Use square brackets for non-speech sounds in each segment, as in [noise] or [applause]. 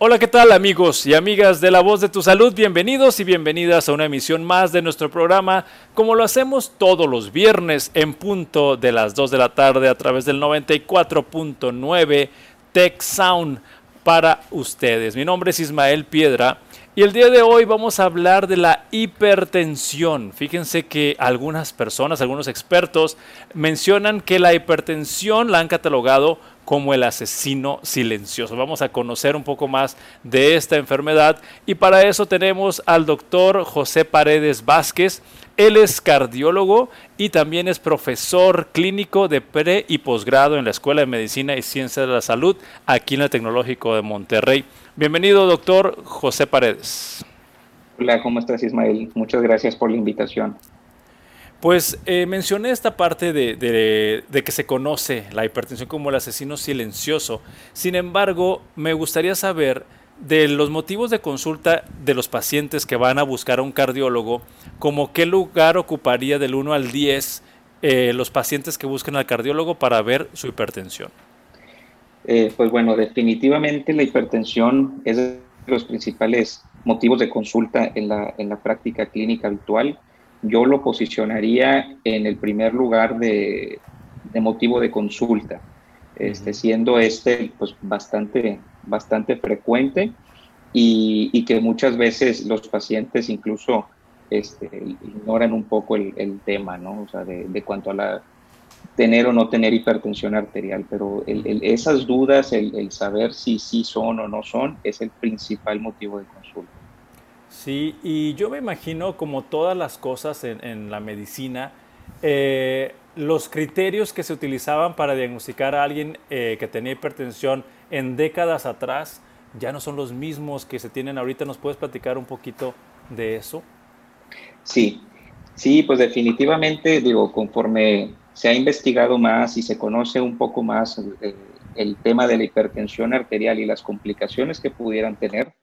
Hola, ¿qué tal amigos y amigas de La Voz de tu Salud? Bienvenidos y bienvenidas a una emisión más de nuestro programa, como lo hacemos todos los viernes en punto de las 2 de la tarde a través del 94.9 Tech Sound para ustedes. Mi nombre es Ismael Piedra y el día de hoy vamos a hablar de la hipertensión. Fíjense que algunas personas, algunos expertos mencionan que la hipertensión la han catalogado como el asesino silencioso. Vamos a conocer un poco más de esta enfermedad y para eso tenemos al doctor José Paredes Vázquez. Él es cardiólogo y también es profesor clínico de pre y posgrado en la Escuela de Medicina y Ciencia de la Salud aquí en el Tecnológico de Monterrey. Bienvenido, doctor José Paredes. Hola, ¿cómo estás, Ismael? Muchas gracias por la invitación. Pues eh, mencioné esta parte de, que se conoce la hipertensión como el asesino silencioso. Sin embargo, me gustaría saber de los motivos de consulta de los pacientes que van a buscar a un cardiólogo, como qué lugar ocuparía del 1 al 10 eh, los pacientes que buscan al cardiólogo para ver su hipertensión. Eh, pues bueno, definitivamente la hipertensión es de los principales motivos de consulta en la, en la práctica clínica habitual yo lo posicionaría en el primer lugar de, motivo de consulta, este, siendo este pues, bastante, bastante frecuente y, que muchas veces los pacientes incluso este, ignoran un poco el, tema, ¿no? O sea, de, cuanto a la tener o no tener hipertensión arterial, pero esas dudas, el, saber si sí son o no son, es el principal motivo de consulta. Sí, y yo me imagino como todas las cosas en, la medicina, eh, los criterios que se utilizaban para diagnosticar a alguien eh, que tenía hipertensión en décadas atrás ya no son los mismos que se tienen ahorita. ¿Nos puedes platicar un poquito de eso? Sí, sí, pues definitivamente, digo, conforme se ha investigado más y se conoce un poco más el tema de la hipertensión arterial y las complicaciones que pudieran tener,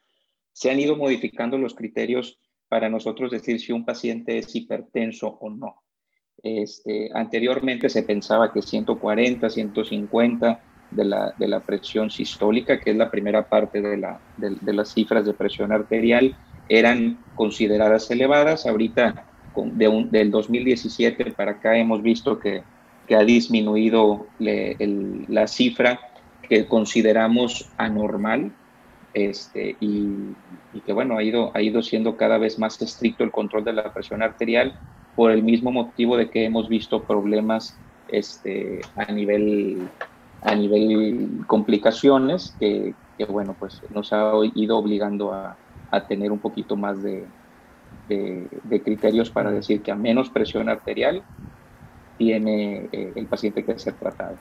se han ido modificando los criterios para nosotros decir si un paciente es hipertenso o no. Este, anteriormente se pensaba que 140, 150 de la, de la presión sistólica, que es la primera parte de, la, de, las cifras de presión arterial, eran consideradas elevadas. Ahorita, de del 2017 para acá, hemos visto que, que ha disminuido la cifra que consideramos anormal este, y, que bueno, ha ido, ha ido siendo cada vez más estricto el control de la presión arterial por el mismo motivo de que hemos visto problemas este, a, nivel, a nivel complicaciones que, bueno, pues nos ha ido obligando a, tener un poquito más de, criterios para decir que a menos presión arterial tiene eh, el paciente que ser tratado.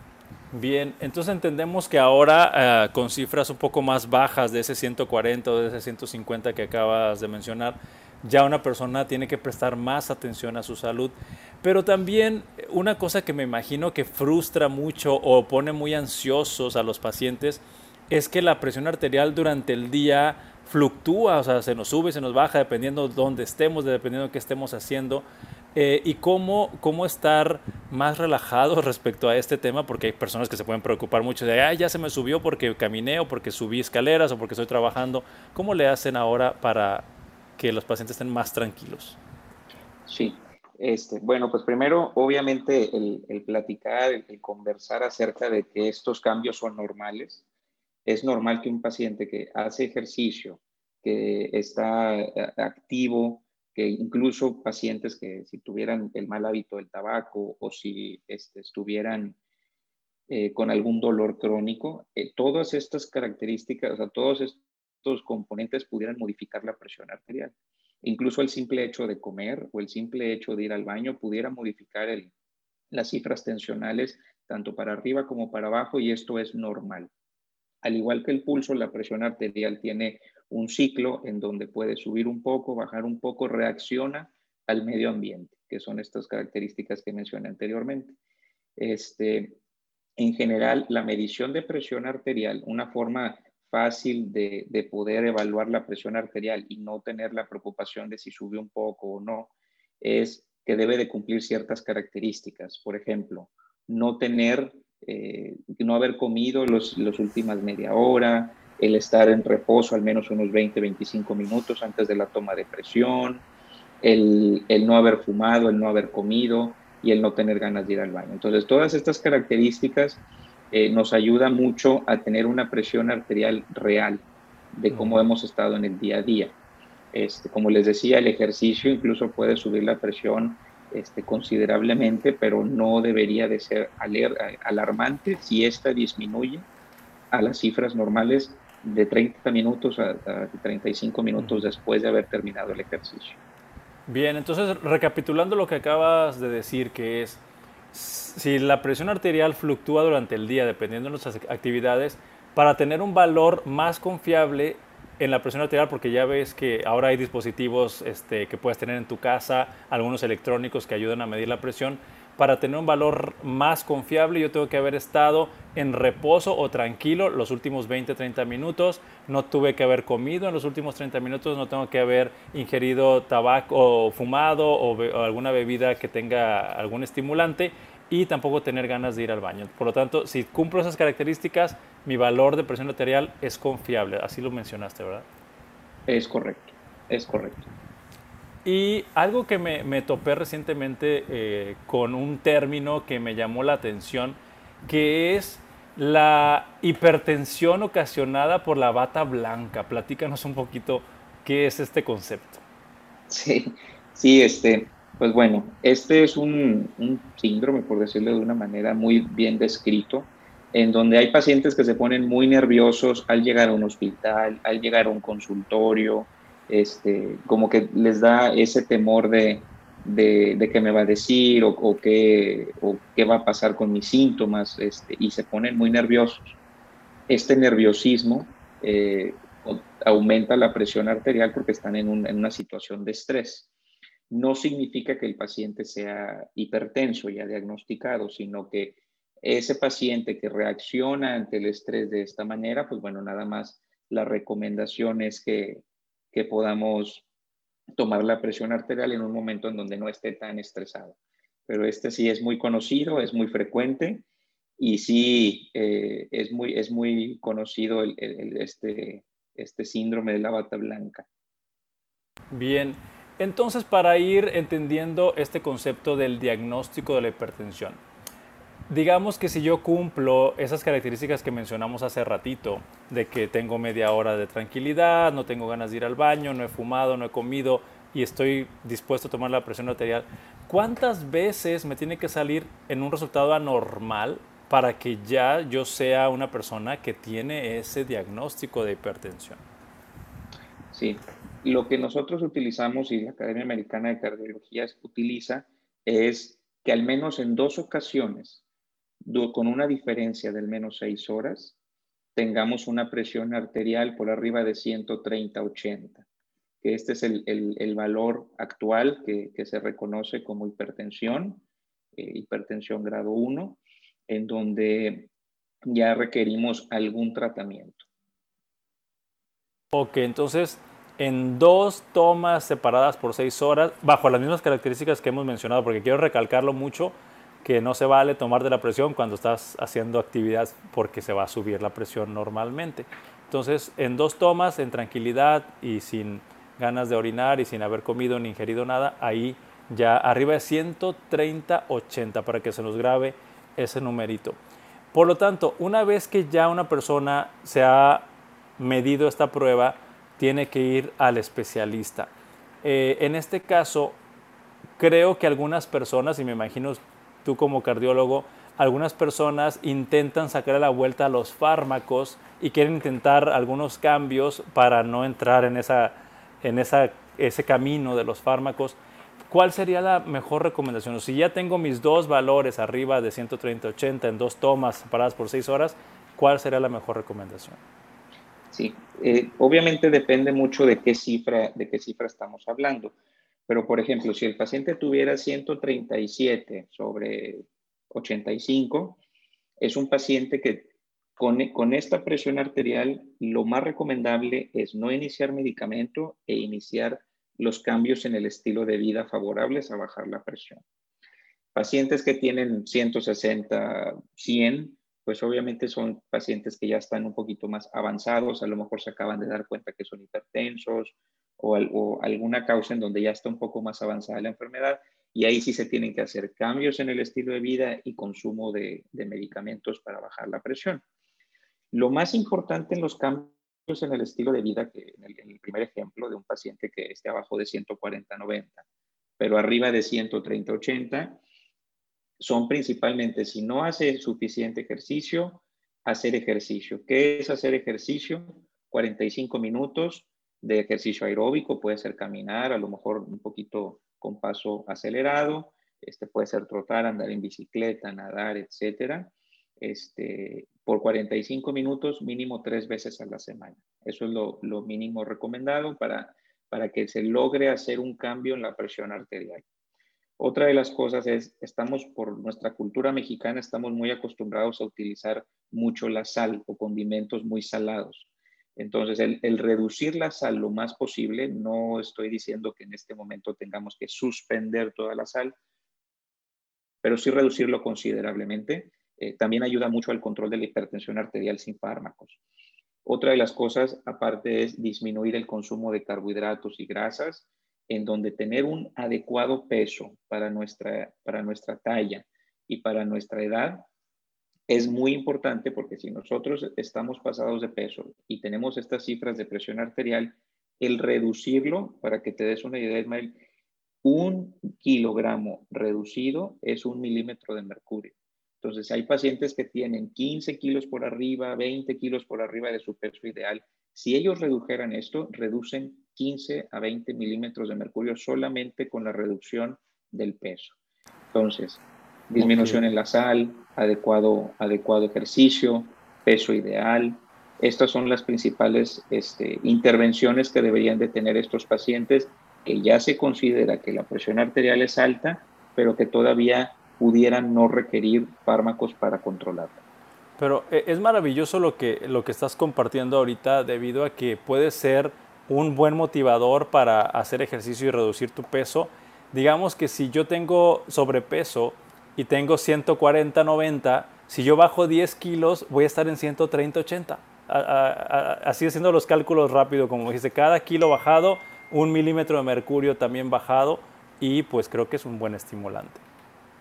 Bien, entonces entendemos que ahora eh, con cifras un poco más bajas de ese 140 o de ese 150 que acabas de mencionar, ya una persona tiene que prestar más atención a su salud. Pero también una cosa que me imagino que frustra mucho o pone muy ansiosos a los pacientes es que la presión arterial durante el día fluctúa, o sea, se nos sube, se nos baja dependiendo de dónde estemos, dependiendo de qué estemos haciendo. Eh, y cómo, cómo estar más relajado [laughs] respecto a este tema, porque hay personas que se pueden preocupar mucho de, ay, ya se me subió porque caminé o porque subí escaleras o porque estoy trabajando. ¿Cómo le hacen ahora para que los pacientes estén más tranquilos? Sí, este, bueno, pues primero, obviamente, el, el platicar, el, conversar acerca de que estos cambios son normales. Es normal que un paciente que hace ejercicio, que está eh, activo, que incluso pacientes que si tuvieran el mal hábito del tabaco o si este, estuvieran eh, con algún dolor crónico, eh, todas estas características, o sea, todos estos componentes pudieran modificar la presión arterial. Incluso el simple hecho de comer o el simple hecho de ir al baño pudiera modificar el, las cifras tensionales tanto para arriba como para abajo y esto es normal. Al igual que el pulso, la presión arterial tiene un ciclo en donde puede subir un poco, bajar un poco, reacciona al medio ambiente, que son estas características que mencioné anteriormente. Este, en general, la medición de presión arterial, una forma fácil de, de, poder evaluar la presión arterial y no tener la preocupación de si sube un poco o no, es que debe de cumplir ciertas características. Por ejemplo, no tener, eh, no haber comido los, los últimas media hora, el estar en reposo al menos unos 20, 25 minutos antes de la toma de presión, el, no haber fumado, el no haber comido y el no tener ganas de ir al baño. Entonces, todas estas características eh, nos ayudan mucho a tener una presión arterial real de cómo hemos estado en el día a día. Este, como les decía, el ejercicio incluso puede subir la presión este, considerablemente, pero no debería de ser alarmante si esta disminuye a las cifras normales de 30 minutos a, 35 minutos después de haber terminado el ejercicio. Bien, entonces recapitulando lo que acabas de decir, que es, si la presión arterial fluctúa durante el día dependiendo de nuestras actividades, para tener un valor más confiable en la presión arterial, porque ya ves que ahora hay dispositivos este, que puedes tener en tu casa, algunos electrónicos que ayudan a medir la presión, para tener un valor más confiable yo tengo que haber estado en reposo o tranquilo los últimos 20, 30 minutos, no tuve que haber comido en los últimos 30 minutos, no tengo que haber ingerido tabaco o fumado o, alguna bebida que tenga algún estimulante y tampoco tener ganas de ir al baño. Por lo tanto, si cumplo esas características, mi valor de presión arterial es confiable. Así lo mencionaste, ¿verdad? Es correcto, es correcto. Y algo que me, topé recientemente eh, con un término que me llamó la atención, que es la hipertensión ocasionada por la bata blanca. Platícanos un poquito qué es este concepto. Sí, sí, este, pues bueno, este es un, síndrome, por decirlo de una manera muy bien descrito, en donde hay pacientes que se ponen muy nerviosos al llegar a un hospital, al llegar a un consultorio, este, como que les da ese temor de, de, qué me va a decir o, qué, o, qué, va a pasar con mis síntomas este, y se ponen muy nerviosos. Este nerviosismo eh, aumenta la presión arterial porque están en, una situación de estrés. No significa que el paciente sea hipertenso ya diagnosticado, sino que ese paciente que reacciona ante el estrés de esta manera, pues bueno, nada más la recomendación es que que podamos tomar la presión arterial en un momento en donde no esté tan estresado. Pero este sí es muy conocido, es muy frecuente y sí eh, es, muy, es muy conocido este, este síndrome de la bata blanca. Bien, entonces para ir entendiendo este concepto del diagnóstico de la hipertensión, Digamos que si yo cumplo esas características que mencionamos hace ratito, de que tengo media hora de tranquilidad, no tengo ganas de ir al baño, no he fumado, no he comido y estoy dispuesto a tomar la presión arterial, ¿cuántas veces me tiene que salir en un resultado anormal para que ya yo sea una persona que tiene ese diagnóstico de hipertensión? Sí, lo que nosotros utilizamos y la Academia Americana de Cardiología utiliza es que al menos en dos ocasiones con una diferencia del menos 6 horas, tengamos una presión arterial por arriba de 130-80, que este es el, valor actual que, se reconoce como hipertensión, eh, hipertensión grado 1, en donde ya requerimos algún tratamiento. Ok, entonces en dos tomas separadas por 6 horas, bajo las mismas características que hemos mencionado, porque quiero recalcarlo mucho, que no se vale tomar de la presión cuando estás haciendo actividad porque se va a subir la presión normalmente. Entonces, en dos tomas, en tranquilidad y sin ganas de orinar y sin haber comido ni ingerido nada, ahí ya arriba de 130, 80 para que se nos grabe ese numerito. Por lo tanto, una vez que ya una persona se ha medido esta prueba, tiene que ir al especialista. Eh, en este caso, creo que algunas personas, y me imagino tú como cardiólogo, algunas personas intentan sacar a la vuelta los fármacos y quieren intentar algunos cambios para no entrar en, esa, en esa, ese camino de los fármacos. ¿Cuál sería la mejor recomendación? Si ya tengo mis dos valores arriba de 130-80 en dos tomas separadas por seis horas, ¿cuál sería la mejor recomendación? Sí, eh, obviamente depende mucho de qué cifra, de qué cifra estamos hablando. Pero, por ejemplo, si el paciente tuviera 137 sobre 85, es un paciente que con, con, esta presión arterial lo más recomendable es no iniciar medicamento e iniciar los cambios en el estilo de vida favorables a bajar la presión. Pacientes que tienen 160, 100, pues obviamente son pacientes que ya están un poquito más avanzados, a lo mejor se acaban de dar cuenta que son hipertensos o, alguna causa en donde ya está un poco más avanzada la enfermedad y ahí sí se tienen que hacer cambios en el estilo de vida y consumo de, medicamentos para bajar la presión. Lo más importante en los cambios en el estilo de vida, que en el, primer ejemplo de un paciente que esté abajo de 140-90, pero arriba de 130-80, son principalmente si no hace suficiente ejercicio, hacer ejercicio. ¿Qué es hacer ejercicio? 45 minutos de ejercicio aeróbico, puede ser caminar, a lo mejor un poquito con paso acelerado, este puede ser trotar, andar en bicicleta, nadar, etcétera. Este, por 45 minutos, mínimo tres veces a la semana. Eso es lo, lo mínimo recomendado para, para que se logre hacer un cambio en la presión arterial. Otra de las cosas es, estamos por nuestra cultura mexicana, estamos muy acostumbrados a utilizar mucho la sal o condimentos muy salados. Entonces, el, reducir la sal lo más posible, no estoy diciendo que en este momento tengamos que suspender toda la sal, pero sí reducirlo considerablemente. Eh, también ayuda mucho al control de la hipertensión arterial sin fármacos. Otra de las cosas, aparte, es disminuir el consumo de carbohidratos y grasas en donde tener un adecuado peso para nuestra, para nuestra talla y para nuestra edad es muy importante porque si nosotros estamos pasados de peso y tenemos estas cifras de presión arterial, el reducirlo, para que te des una idea, Ismael, un kilogramo reducido es un milímetro de mercurio. Entonces, hay pacientes que tienen 15 kilos por arriba, 20 kilos por arriba de su peso ideal. Si ellos redujeran esto, reducen 15 a 20 milímetros de mercurio solamente con la reducción del peso. Entonces, disminución en la sal, adecuado, adecuado ejercicio, peso ideal. Estas son las principales este, intervenciones que deberían de tener estos pacientes que ya se considera que la presión arterial es alta, pero que todavía pudieran no requerir fármacos para controlarla. Pero eh, es maravilloso lo que, lo que estás compartiendo ahorita debido a que puede ser un buen motivador para hacer ejercicio y reducir tu peso. Digamos que si yo tengo sobrepeso y tengo 140, 90, si yo bajo 10 kilos voy a estar en 130, 80. Así haciendo los cálculos rápido, como dijiste, cada kilo bajado, un milímetro de mercurio también bajado y pues creo que es un buen estimulante.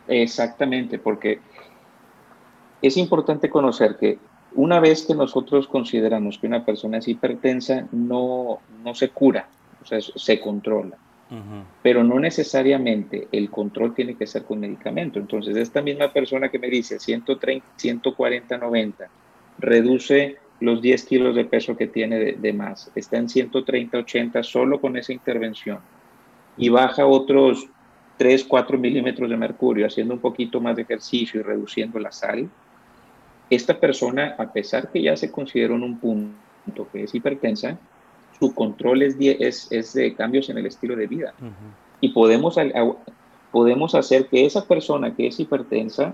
Exactamente, porque es importante conocer que una vez que nosotros consideramos que una persona es hipertensa, no, no se cura, o sea, se controla. Pero no necesariamente el control tiene que ser con medicamento. Entonces, esta misma persona que me dice 130, 140, 90, reduce los 10 kilos de peso que tiene de, de más, está en 130, 80 solo con esa intervención y baja otros 3, 4 milímetros de mercurio haciendo un poquito más de ejercicio y reduciendo la sal, esta persona, a pesar que ya se consideró en un punto que es hipertensa, su control es, es, de cambios en el estilo de vida. Y podemos, podemos hacer que esa persona que es hipertensa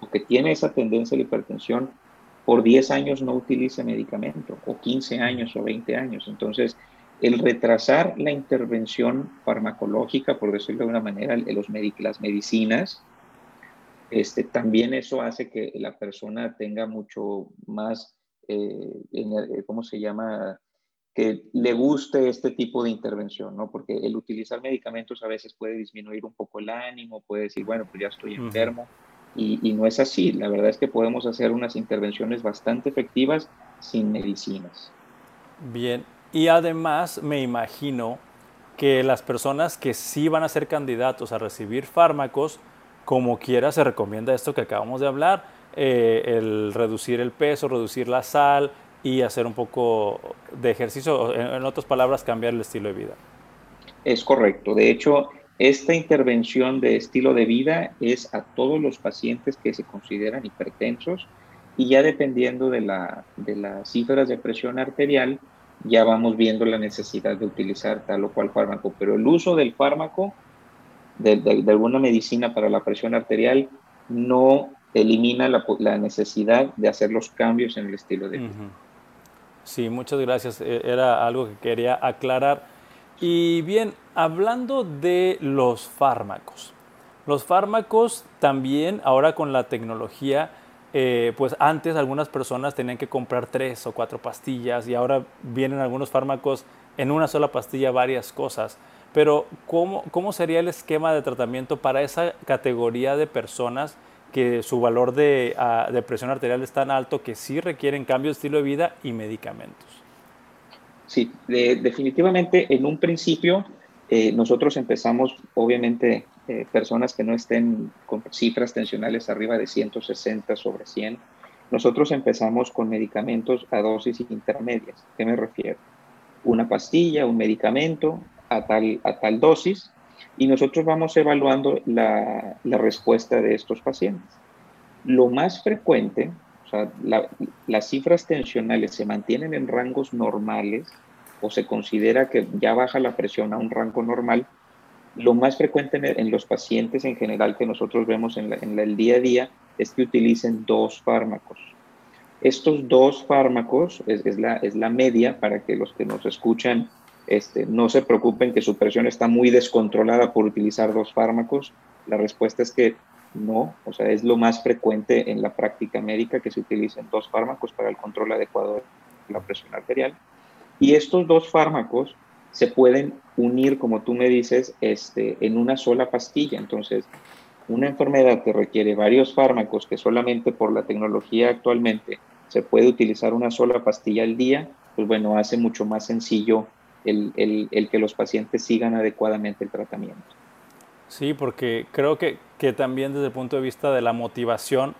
o que tiene esa tendencia a la hipertensión, por 10 años no utilice medicamento, o 15 años o 20 años. Entonces, el retrasar la intervención farmacológica, por decirlo de una manera, los las medicinas, este, también eso hace que la persona tenga mucho más, eh, eh, ¿cómo se llama? Que le guste este tipo de intervención, ¿no? Porque el utilizar medicamentos a veces puede disminuir un poco el ánimo, puede decir, bueno, pues ya estoy enfermo. y, y, no es así. La verdad es que podemos hacer unas intervenciones bastante efectivas sin medicinas. Bien, y además me imagino que las personas que sí van a ser candidatos a recibir fármacos, como quiera se recomienda esto que acabamos de hablar, eh, el reducir el peso, reducir la sal y hacer un poco de ejercicio, en, otras palabras, cambiar el estilo de vida. Es correcto. De hecho, esta intervención de estilo de vida es a todos los pacientes que se consideran hipertensos y ya dependiendo de, la, de las cifras de presión arterial, ya vamos viendo la necesidad de utilizar tal o cual fármaco. Pero el uso del fármaco de, alguna medicina para la presión arterial no elimina la, necesidad de hacer los cambios en el estilo de vida. Sí, muchas gracias. E, era algo que quería aclarar. Y bien, hablando de los fármacos. Los fármacos también, ahora con la tecnología, eh, pues antes algunas personas tenían que comprar tres o cuatro pastillas y ahora vienen algunos fármacos en una sola pastilla varias cosas. Pero ¿cómo, cómo sería el esquema de tratamiento para esa categoría de personas que su valor de, ah, de presión arterial es tan alto que sí requieren cambio de estilo de vida y medicamentos? Sí, definitivamente en un principio eh, nosotros empezamos, obviamente, eh, personas que no estén con cifras tensionales arriba de 160 sobre 100. Nosotros empezamos con medicamentos a dosis intermedias. ¿Qué me refiero? Una pastilla, un medicamento a tal, a tal dosis y nosotros vamos evaluando la, la respuesta de estos pacientes. Lo más frecuente, o sea, las cifras tensionales se mantienen en rangos normales o se considera que ya baja la presión a un rango normal, lo más frecuente en, los pacientes en general que nosotros vemos en, el día a día es que utilicen dos fármacos. Estos dos fármacos es, es, la, es la media para que los que nos escuchan este, no se preocupen que su presión está muy descontrolada por utilizar dos fármacos. La respuesta es que no, o sea, es lo más frecuente en la práctica médica que se utilicen dos fármacos para el control adecuado de la presión arterial. Y estos dos fármacos se pueden unir, como tú me dices, este, en una sola pastilla. Entonces, una enfermedad que requiere varios fármacos, que solamente por la tecnología actualmente se puede utilizar una sola pastilla al día, pues bueno, hace mucho más sencillo el, el, que los pacientes sigan adecuadamente el tratamiento. Sí, porque creo que, que también desde el punto de vista de la motivación,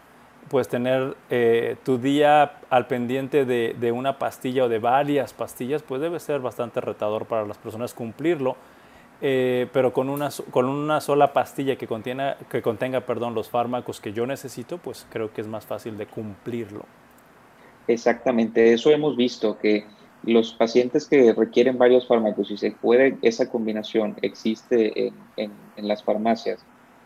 pues tener eh, tu día al pendiente de, de, una pastilla o de varias pastillas, pues debe ser bastante retador para las personas cumplirlo. Eh, pero con una, con una sola pastilla que, contiene, que contenga perdón, los fármacos que yo necesito, pues creo que es más fácil de cumplirlo. Exactamente, eso hemos visto, que los pacientes que requieren varios fármacos y se puede, esa combinación existe en, en, en las farmacias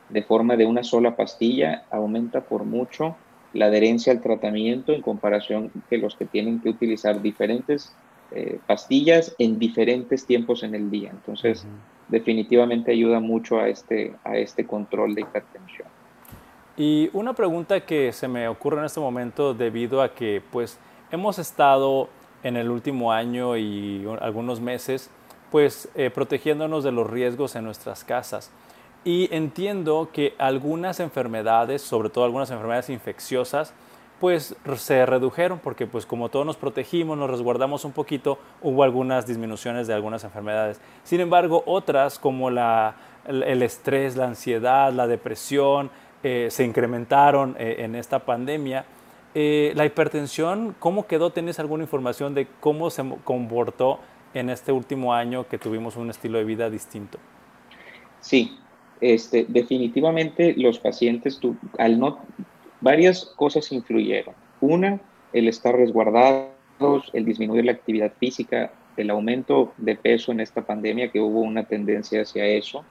de forma de una sola pastilla, aumenta por mucho la adherencia al tratamiento en comparación que los que tienen que utilizar diferentes eh, pastillas en diferentes tiempos en el día. Entonces, definitivamente ayuda mucho a este, a este control de hipertensión. Y una pregunta que se me ocurre en este momento debido a que pues hemos estado en el último año y algunos meses pues eh, protegiéndonos de los riesgos en nuestras casas. Y entiendo que algunas enfermedades, sobre todo algunas enfermedades infecciosas, pues se redujeron porque pues como todos nos protegimos, nos resguardamos un poquito, hubo algunas disminuciones de algunas enfermedades. Sin embargo, otras como la, el estrés, la ansiedad, la depresión, eh, se incrementaron eh, en esta pandemia. Eh, la hipertensión, ¿cómo quedó? ¿Tienes alguna información de cómo se comportó en este último año que tuvimos un estilo de vida distinto? Sí, este, definitivamente los pacientes, al no, varias cosas influyeron. Una, el estar resguardados, el disminuir la actividad física, el aumento de peso en esta pandemia, que hubo una tendencia hacia eso,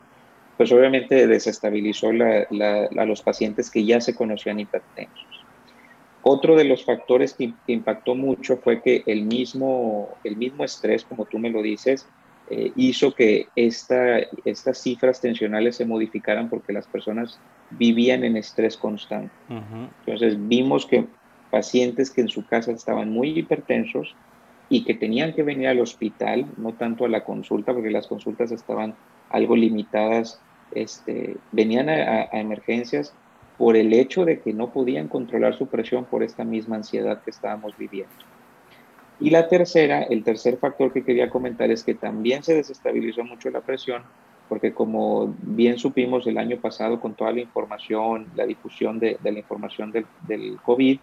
pues obviamente desestabilizó a los pacientes que ya se conocían hipertensos. Otro de los factores que, que, impactó mucho fue que el mismo, el mismo estrés, como tú me lo dices, eh, hizo que esta, estas cifras tensionales se modificaran porque las personas vivían en estrés constante. Entonces vimos que pacientes que en su casa estaban muy hipertensos y que tenían que venir al hospital, no tanto a la consulta, porque las consultas estaban algo limitadas, este, venían a, a emergencias por el hecho de que no podían controlar su presión por esta misma ansiedad que estábamos viviendo. Y la tercera, el tercer factor que quería comentar es que también se desestabilizó mucho la presión, porque como bien supimos el año pasado con toda la información, la difusión de, la información del, del, COVID,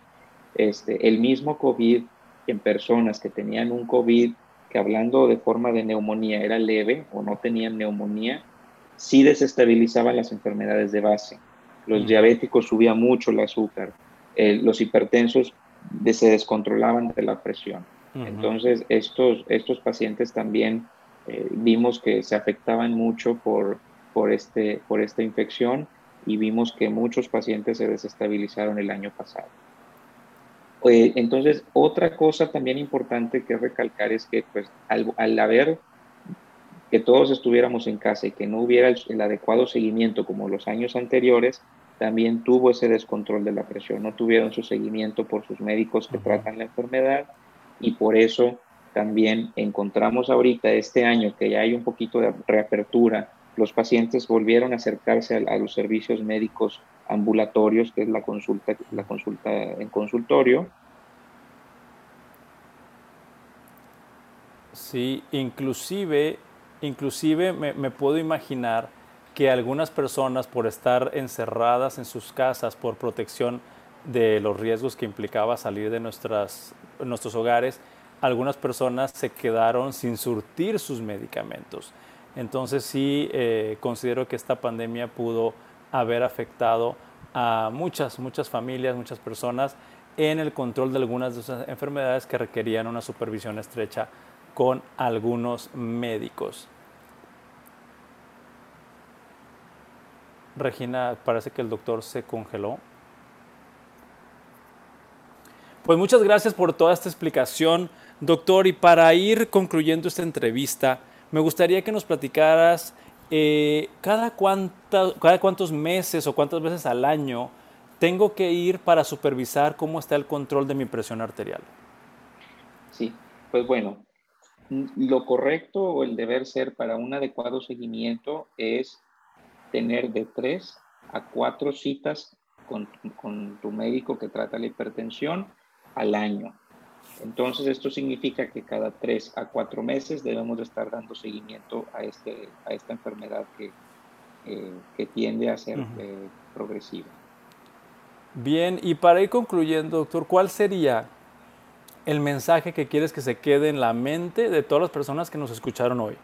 este, el mismo COVID en personas que tenían un COVID, que hablando de forma de neumonía era leve o no tenían neumonía, sí desestabilizaban las enfermedades de base. Los diabéticos subía mucho el azúcar, eh, los hipertensos se descontrolaban de la presión. Entonces, estos, estos pacientes también eh, vimos que se afectaban mucho por, por, este, por esta infección y vimos que muchos pacientes se desestabilizaron el año pasado. Eh, entonces, otra cosa también importante que recalcar es que pues, al, al haber que todos estuviéramos en casa y que no hubiera el, el, adecuado seguimiento como los años anteriores, también tuvo ese descontrol de la presión, no tuvieron su seguimiento por sus médicos que tratan la enfermedad y por eso también encontramos ahorita este año que ya hay un poquito de reapertura, los pacientes volvieron a acercarse a, los servicios médicos ambulatorios, que es la consulta, la consulta en consultorio. Sí, inclusive, inclusive me, puedo imaginar que algunas personas por estar encerradas en sus casas por protección de los riesgos que implicaba salir de nuestras, nuestros hogares, algunas personas se quedaron sin surtir sus medicamentos. Entonces sí eh, considero que esta pandemia pudo haber afectado a muchas, muchas familias, muchas personas en el control de algunas de esas enfermedades que requerían una supervisión estrecha con algunos médicos. Regina, parece que el doctor se congeló. Pues muchas gracias por toda esta explicación, doctor. Y para ir concluyendo esta entrevista, me gustaría que nos platicaras eh, cada, cada cuántos meses o cuántas veces al año tengo que ir para supervisar cómo está el control de mi presión arterial. Sí, pues bueno, lo correcto o el deber ser para un adecuado seguimiento es tener de tres a cuatro citas con, con tu médico que trata la hipertensión al año. Entonces, esto significa que cada tres a cuatro meses debemos de estar dando seguimiento a, este, a esta enfermedad que, eh, que tiende a ser eh, progresiva. Bien, y para ir concluyendo, doctor, ¿cuál sería el mensaje que quieres que se quede en la mente de todas las personas que nos escucharon hoy?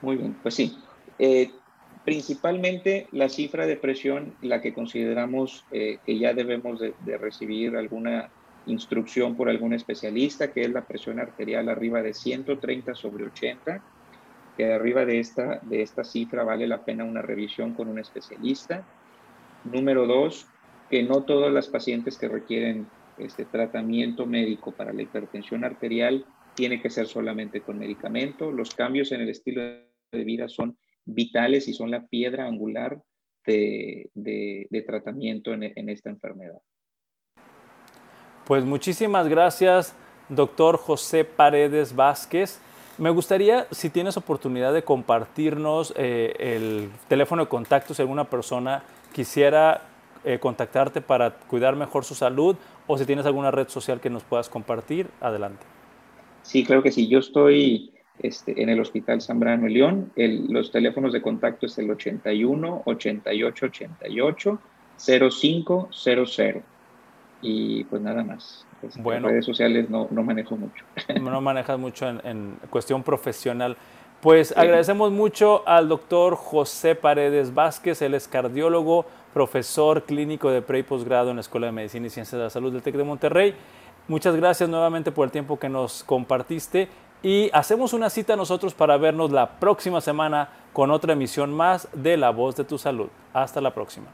Muy bien, pues sí. Eh, principalmente la cifra de presión, la que consideramos que ya debemos de, de recibir alguna instrucción por algún especialista, que es la presión arterial arriba de 130 sobre 80, que arriba de esta, de esta cifra vale la pena una revisión con un especialista. Número dos, que no todas las pacientes que requieren este tratamiento médico para la hipertensión arterial tiene que ser solamente con medicamento. Los cambios en el estilo de vida son vitales y son la piedra angular de, de, tratamiento en, en esta enfermedad. Pues muchísimas gracias, doctor José Paredes Vázquez. Me gustaría, si tienes oportunidad de compartirnos eh, el teléfono de contacto, si alguna persona quisiera eh, contactarte para cuidar mejor su salud o si tienes alguna red social que nos puedas compartir, adelante. Sí, claro que sí. Yo estoy este, en el Hospital Zambrano León. los teléfonos de contacto es el 81 88 88 0500 y pues nada más. Pues, bueno, redes sociales no, no, manejo mucho. [laughs] No manejas mucho en, cuestión profesional. Pues agradecemos mucho al doctor José Paredes Vázquez, él es cardiólogo, profesor clínico de pre y posgrado en la Escuela de Medicina y Ciencias de la Salud del TEC de Monterrey. Muchas gracias nuevamente por el tiempo que nos compartiste y hacemos una cita nosotros para vernos la próxima semana con otra emisión más de La Voz de tu Salud. Hasta la próxima.